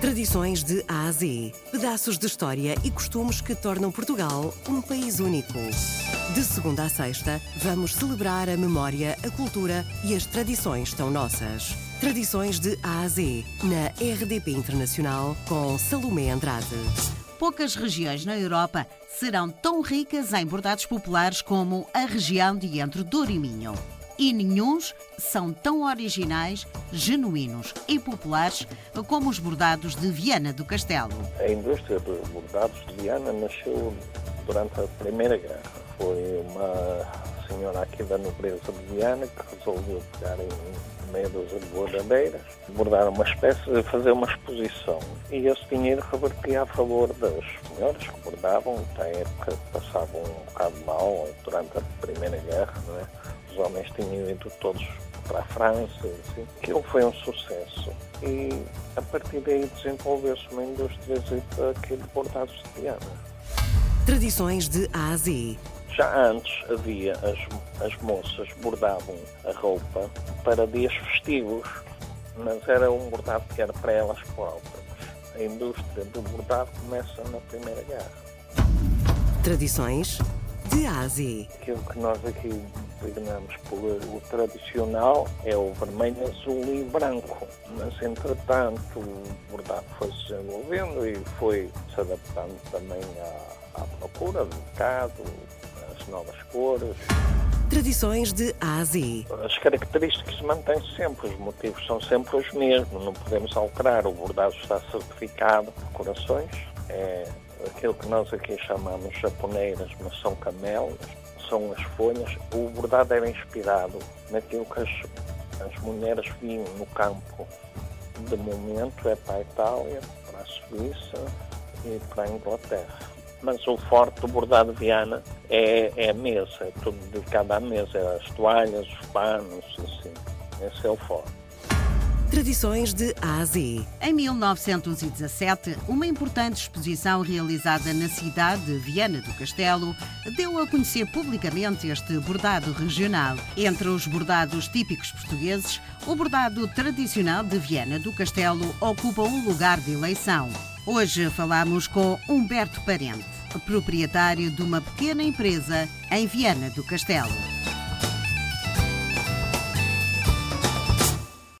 Tradições de A a Z. Pedaços de história e costumes que tornam Portugal um país único. De segunda a sexta, vamos celebrar a memória, a cultura e as tradições tão nossas. Tradições de A a Z, na RDP Internacional, com Salomé Andrade. Poucas regiões na Europa serão tão ricas em bordados populares como a região de entre Douro e Minho e nenhuns são tão originais, genuínos e populares como os bordados de Viana do Castelo. A indústria dos bordados de Viana nasceu durante a Primeira Guerra. Foi uma senhora aqui da nobreza de Viana que resolveu pegar em meia dúzia de bordadeiras, bordar uma espécie, fazer uma exposição. E esse dinheiro revertia a favor das senhoras que bordavam, na época passavam um bocado mal durante a Primeira Guerra, é? os homens tinham ido todos para a França, assim. aquilo foi um sucesso. E a partir daí desenvolveu-se uma indústria aqui de bordados de piano. Tradições de A a Z. Já antes havia, as, as moças bordavam a roupa para dias festivos, mas era um bordado que era para elas próprias. A indústria do bordado começa na Primeira Guerra. Tradições de A a Z. Aquilo que nós aqui designamos por o tradicional é o vermelho, azul e branco. Mas, entretanto, o bordado foi se desenvolvendo e foi se adaptando também à, à procura do mercado, novas cores. Tradições de A a Z. As características mantêm-se sempre, os motivos são sempre os mesmos, não podemos alterar. O bordado está certificado por corações, é aquilo que nós aqui chamamos japoneiras, mas são camelos são as folhas, o bordado era inspirado naquilo que as, as mulheres viam no campo. De momento é para a Itália, para a Suíça e para a Inglaterra. Mas o forte do bordado Viana é, é a mesa, é tudo dedicado à mesa, é as toalhas, os panos, assim. Esse é o forte. Tradições de A a Z. Em 1917, uma importante exposição realizada na cidade de Viana do Castelo deu a conhecer publicamente este bordado regional. Entre os bordados típicos portugueses, o bordado tradicional de Viana do Castelo ocupa um lugar de eleição. Hoje falamos com Humberto Parente, proprietário de uma pequena empresa em Viana do Castelo.